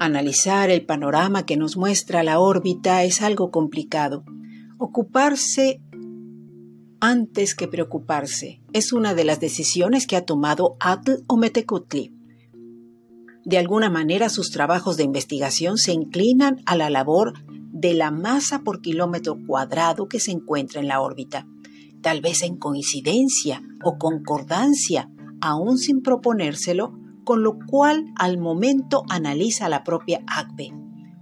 Analizar el panorama que nos muestra la órbita es algo complicado. Ocuparse antes que preocuparse es una de las decisiones que ha tomado Atl Ometecutli. De alguna manera sus trabajos de investigación se inclinan a la labor de la masa por kilómetro cuadrado que se encuentra en la órbita, tal vez en coincidencia o concordancia, aún sin proponérselo, con lo cual al momento analiza la propia ACBE,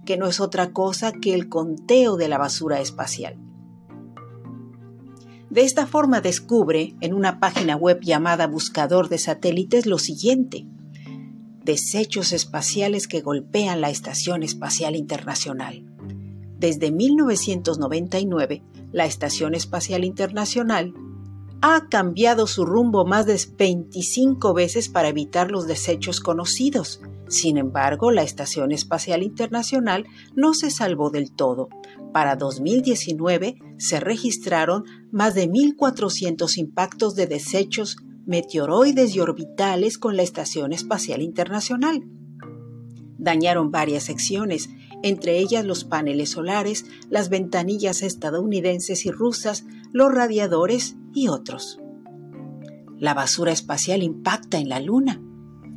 que no es otra cosa que el conteo de la basura espacial. De esta forma descubre en una página web llamada Buscador de Satélites lo siguiente. Desechos espaciales que golpean la Estación Espacial Internacional. Desde 1999, la Estación Espacial Internacional ha cambiado su rumbo más de 25 veces para evitar los desechos conocidos. Sin embargo, la Estación Espacial Internacional no se salvó del todo. Para 2019 se registraron más de 1.400 impactos de desechos meteoroides y orbitales con la Estación Espacial Internacional. Dañaron varias secciones, entre ellas los paneles solares, las ventanillas estadounidenses y rusas, los radiadores otros. La basura espacial impacta en la Luna.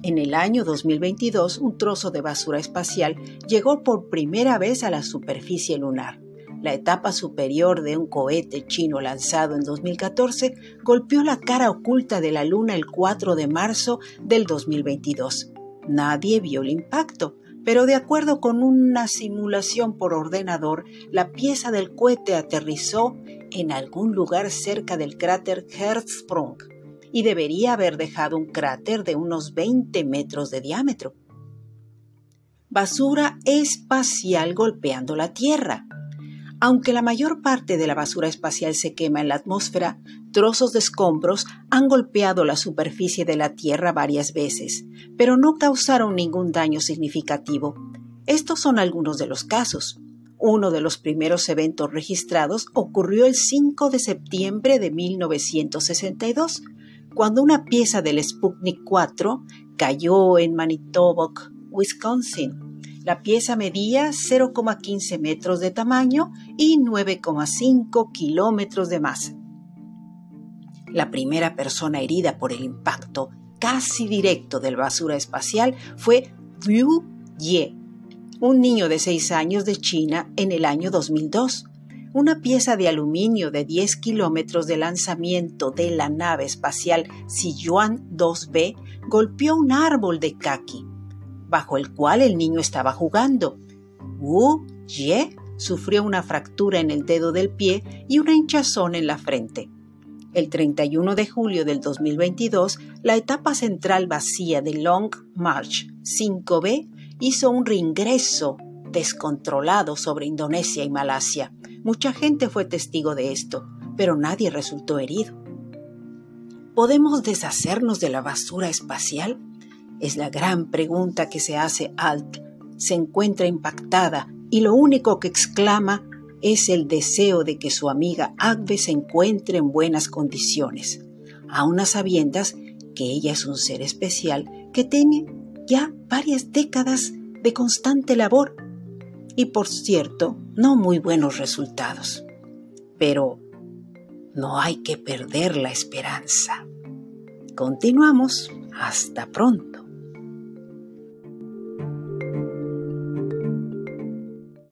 En el año 2022, un trozo de basura espacial llegó por primera vez a la superficie lunar. La etapa superior de un cohete chino lanzado en 2014 golpeó la cara oculta de la Luna el 4 de marzo del 2022. Nadie vio el impacto, pero de acuerdo con una simulación por ordenador, la pieza del cohete aterrizó en algún lugar cerca del cráter Hertzsprung y debería haber dejado un cráter de unos 20 metros de diámetro. Basura espacial golpeando la Tierra. Aunque la mayor parte de la basura espacial se quema en la atmósfera, trozos de escombros han golpeado la superficie de la Tierra varias veces, pero no causaron ningún daño significativo. Estos son algunos de los casos. Uno de los primeros eventos registrados ocurrió el 5 de septiembre de 1962, cuando una pieza del Sputnik 4 cayó en Manitowoc, Wisconsin, la pieza medía 0,15 metros de tamaño y 9,5 kilómetros de masa. La primera persona herida por el impacto casi directo del basura espacial fue Liu Ye, un niño de 6 años de China en el año 2002. Una pieza de aluminio de 10 kilómetros de lanzamiento de la nave espacial Siyuan 2B golpeó un árbol de kaki bajo el cual el niño estaba jugando. Wu Ye sufrió una fractura en el dedo del pie y una hinchazón en la frente. El 31 de julio del 2022, la etapa central vacía de Long March 5B hizo un reingreso descontrolado sobre Indonesia y Malasia. Mucha gente fue testigo de esto, pero nadie resultó herido. ¿Podemos deshacernos de la basura espacial? Es la gran pregunta que se hace Alt. Se encuentra impactada y lo único que exclama es el deseo de que su amiga Agbe se encuentre en buenas condiciones, a unas sabiendas que ella es un ser especial que tiene ya varias décadas de constante labor y por cierto no muy buenos resultados. Pero no hay que perder la esperanza. Continuamos. Hasta pronto.